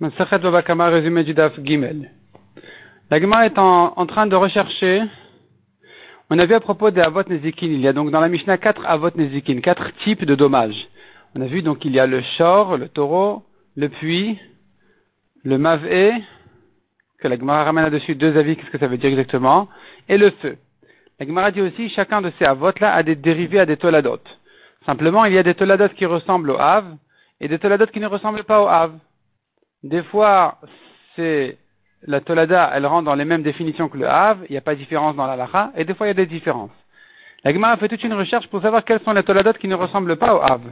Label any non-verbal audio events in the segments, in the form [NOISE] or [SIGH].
Résumé du Daf Gimel. La Gemara est en, train de rechercher, on a vu à propos des Avot Nezikin, il y a donc dans la Mishnah quatre Avot Nezikin, quatre types de dommages. On a vu donc il y a le shor, le taureau, le puits, le mavé, que la Gemara ramène là-dessus deux avis, qu'est-ce que ça veut dire exactement, et le feu. La Gemara dit aussi, chacun de ces Avot-là a des dérivés à des toladot. Simplement, il y a des toladot qui ressemblent au Hav, et des toladot qui ne ressemblent pas au Hav. Des fois, c'est la tolada, elle rentre dans les mêmes définitions que le Hav, il n'y a pas de différence dans la lacha, et des fois il y a des différences. La Gemara fait toute une recherche pour savoir quelles sont les toladot qui ne ressemblent pas au Hav.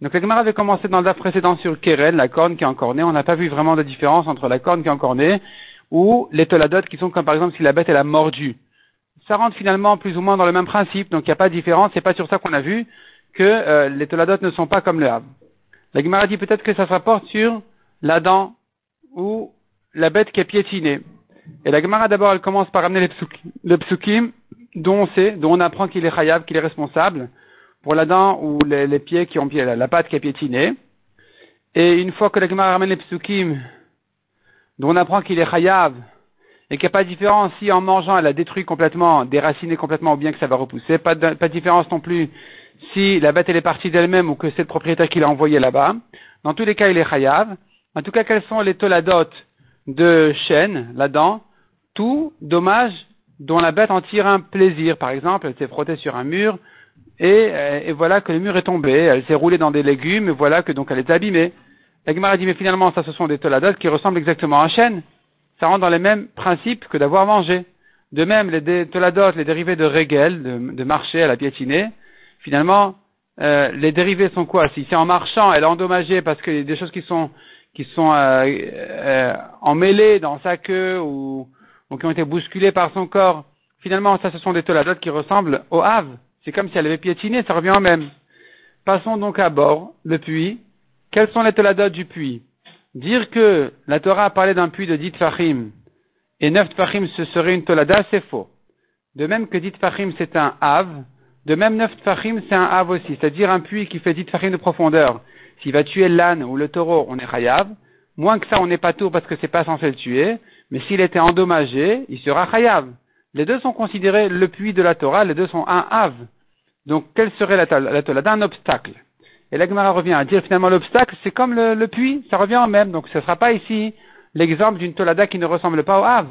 Donc la Gemara avait commencé dans le précédent sur Keren, la corne qui est encornée. On n'a pas vu vraiment de différence entre la corne qui est encornée ou les toladot qui sont comme par exemple si la bête elle a mordu. Ça rentre finalement plus ou moins dans le même principe, donc il n'y a pas de différence. C'est pas sur ça qu'on a vu que euh, les toladot ne sont pas comme le Hav. La Gemara dit peut-être que ça se rapporte sur la dent ou la bête qui est piétinée. Et la Gemara d'abord elle commence par amener le psukim dont on sait, dont on apprend qu'il est chayav, qu'il est responsable pour la dent ou les, pieds qui ont la, la pâte qui est piétinée. Et une fois que la Gemara ramène les psukim dont on apprend qu'il est chayav et qu'il n'y a pas de différence si en mangeant elle a détruit complètement, déraciné complètement ou bien que ça va repousser, pas de, pas de différence non plus si la bête elle est partie d'elle-même ou que c'est le propriétaire qui l'a envoyé là-bas. Dans tous les cas, il est chayav. En tout cas, quels sont les toladot de chêne là-dedans? Tout dommage dont la bête en tire un plaisir. Par exemple, elle s'est frottée sur un mur et, voilà que le mur est tombé. Elle s'est roulée dans des légumes et voilà que donc elle est abîmée. La Gemara dit mais finalement ça ce sont des toladot qui ressemblent exactement à un chêne. Ça rentre dans les mêmes principes que d'avoir mangé. De même, les toladot, les dérivés de régel, de, de marcher à la piétinée, finalement, euh, les dérivés sont quoi? Si c'est en marchant, elle est endommagée parce a des choses qui sont qui sont euh, euh, emmêlées dans sa queue ou, ou, qui ont été bousculées par son corps. Finalement, ça, ce sont des toladotes qui ressemblent au Havre. C'est comme si elle avait piétiné, ça revient au même. Passons donc à bord, le puits. Quels sont les toladotes du puits? Dire que la Torah a parlé d'un puits de dit fachim et neuf fachim ce serait une tolada, c'est faux. De même que dit fachim c'est un Havre, de même, neuf tfachim, c'est un hav aussi, c'est-à-dire un puits qui fait dix tfachim de profondeur. S'il va tuer l'âne ou le taureau, on est chayav. Moins que ça, on n'est pas tout parce que c'est pas censé le tuer. Mais s'il était endommagé, il sera chayav. Les deux sont considérés le puits de la Torah, les deux sont un hav. Donc, quelle serait la, Torah? Un obstacle. Et la revient à dire finalement l'obstacle, c'est comme le, puits, ça revient au même. Donc, ce ne sera pas ici l'exemple d'une Tolada qui ne ressemble pas au Hav.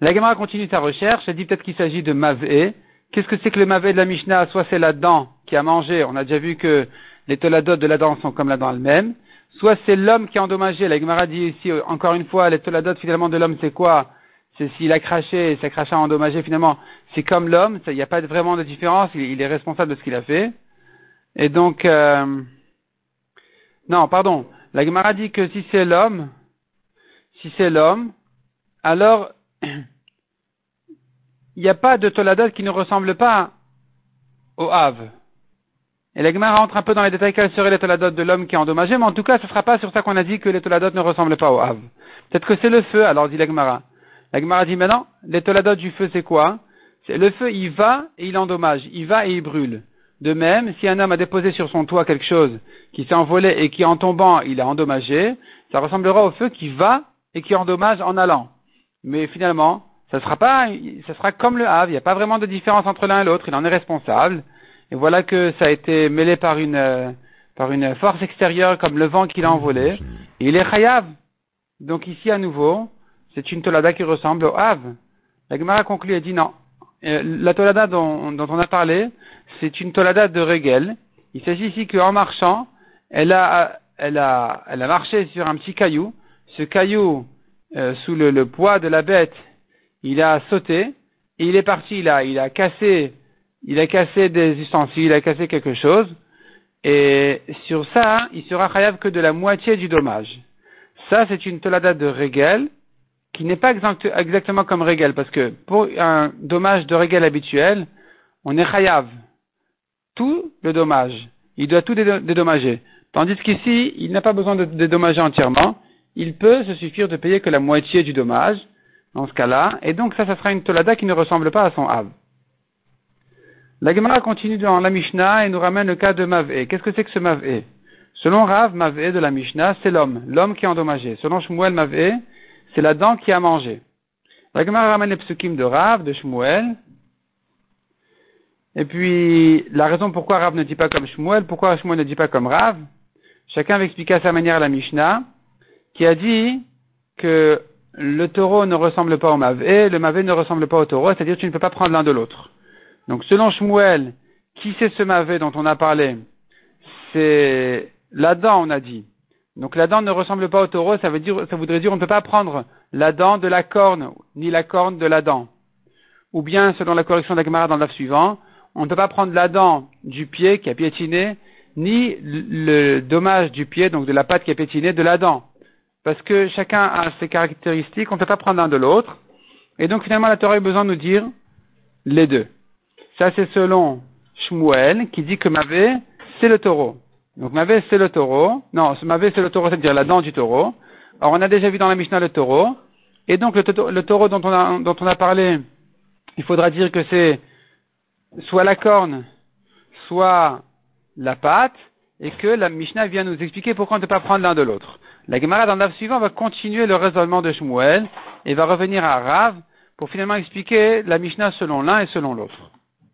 La Gemara continue sa recherche, elle dit peut-être qu'il s'agit de Mavé, Qu'est-ce que c'est que le mavé de la Mishnah? Soit c'est la dent qui a mangé, on a déjà vu que les toladot de la dent sont comme la dent elle-même. Soit c'est l'homme qui a endommagé. La Gemara dit ici, encore une fois, les toladot finalement de l'homme, c'est quoi? C'est s'il a craché et sa crachat a endommagé, finalement, c'est comme l'homme, il n'y a pas vraiment de différence, il, est responsable de ce qu'il a fait. Et donc, euh, non, pardon, la Gemara dit que si c'est l'homme, si c'est l'homme, alors [CLEARS THROAT] il n'y a pas de toladot qui ne ressemble pas au Hav. Et l'Egmar rentre un peu dans les détails quels seraient les toladot de l'homme qui est endommagé, mais en tout cas, ce ne sera pas sur ça qu'on a dit que les toladot ne ressemblent pas au Hav. Peut-être que c'est le feu, alors dit l'Egmara. L'Egmara dit, mais non, les toladot du feu, c'est quoi? C'est Le feu, il va et il endommage, il va et il brûle. De même, si un homme a déposé sur son toit quelque chose qui s'est envolé et qui en tombant, il a endommagé, ça ressemblera au feu qui va et qui endommage en allant. Mais finalement, ça sera pas, ça sera comme le Havre. Il n'y a pas vraiment de différence entre l'un et l'autre. Il en est responsable. Et voilà que ça a été mêlé par une, euh, par une force extérieure comme le vent qui l'a envolé. Et il est chayav. Donc ici à nouveau, c'est une tolada qui ressemble au Havre. La Gemara conclut et dit non. Euh, la tolada dont, dont, on a parlé, c'est une tolada de Regel. Il s'agit ici qu'en marchant, elle a, elle a, elle a marché sur un petit caillou. Ce caillou, euh, sous le, le poids de la bête, il a sauté, et il est parti, il a, il a cassé, il a cassé des ustensiles, il a cassé quelque chose, et sur ça, il sera chayav que de la moitié du dommage. Ça, c'est une tolada de régel, qui n'est pas exactement comme régel, parce que pour un dommage de régel habituel, on est chayav. Tout le dommage. Il doit tout dédommager. Tandis qu'ici, il n'a pas besoin de dédommager entièrement. Il peut se suffire de payer que la moitié du dommage dans ce cas-là, et donc ça, ça sera une tolada qui ne ressemble pas à son Av. La Gemara continue dans la Mishnah et nous ramène le cas de Mavé. Qu'est-ce que c'est que ce Mavé? Selon Rav, Mavé de la Mishnah, c'est l'homme, l'homme qui est endommagé. Selon Shmuel Mavé, c'est la dent qui a mangé. La Gemara ramène les psukim de Rav, de Shmuel. Et puis, la raison pourquoi Rav ne dit pas comme Shmuel, pourquoi Shmuel ne dit pas comme Rav, chacun va expliquer à sa manière la Mishnah, qui a dit que le taureau ne ressemble pas au mavé, le mavé ne ressemble pas au taureau, c'est-à-dire tu ne peux pas prendre l'un de l'autre. Donc selon Shmuel, qui c'est ce mavé dont on a parlé? C'est la dent, on a dit. Donc la dent ne ressemble pas au taureau, ça, veut dire, ça voudrait dire qu'on ne peut pas prendre la dent de la corne, ni la corne de la dent. Ou bien, selon la correction d'Agmara dans le suivant, on ne peut pas prendre la dent du pied qui a piétiné, ni le dommage du pied, donc de la patte qui a piétiné, de la dent parce que chacun a ses caractéristiques, on ne peut pas prendre l'un de l'autre. Et donc finalement, la Torah a besoin de nous dire les deux. Ça, c'est selon Shmuel, qui dit que Mavé, c'est le taureau. Donc Mavé, c'est le taureau. Non, Mavé, c'est le taureau, c'est-à-dire la dent du taureau. Alors, on a déjà vu dans la Mishnah le taureau. Et donc, le, taureau dont on, a, parlé, il faudra dire que c'est soit la corne, soit la patte, et que la Mishnah vient nous expliquer pourquoi on ne peut pas prendre l'un de l'autre. La Gemara dans le suivant va continuer le raisonnement de Shmuel et va revenir à Rav pour finalement expliquer la Mishnah selon l'un et selon l'autre.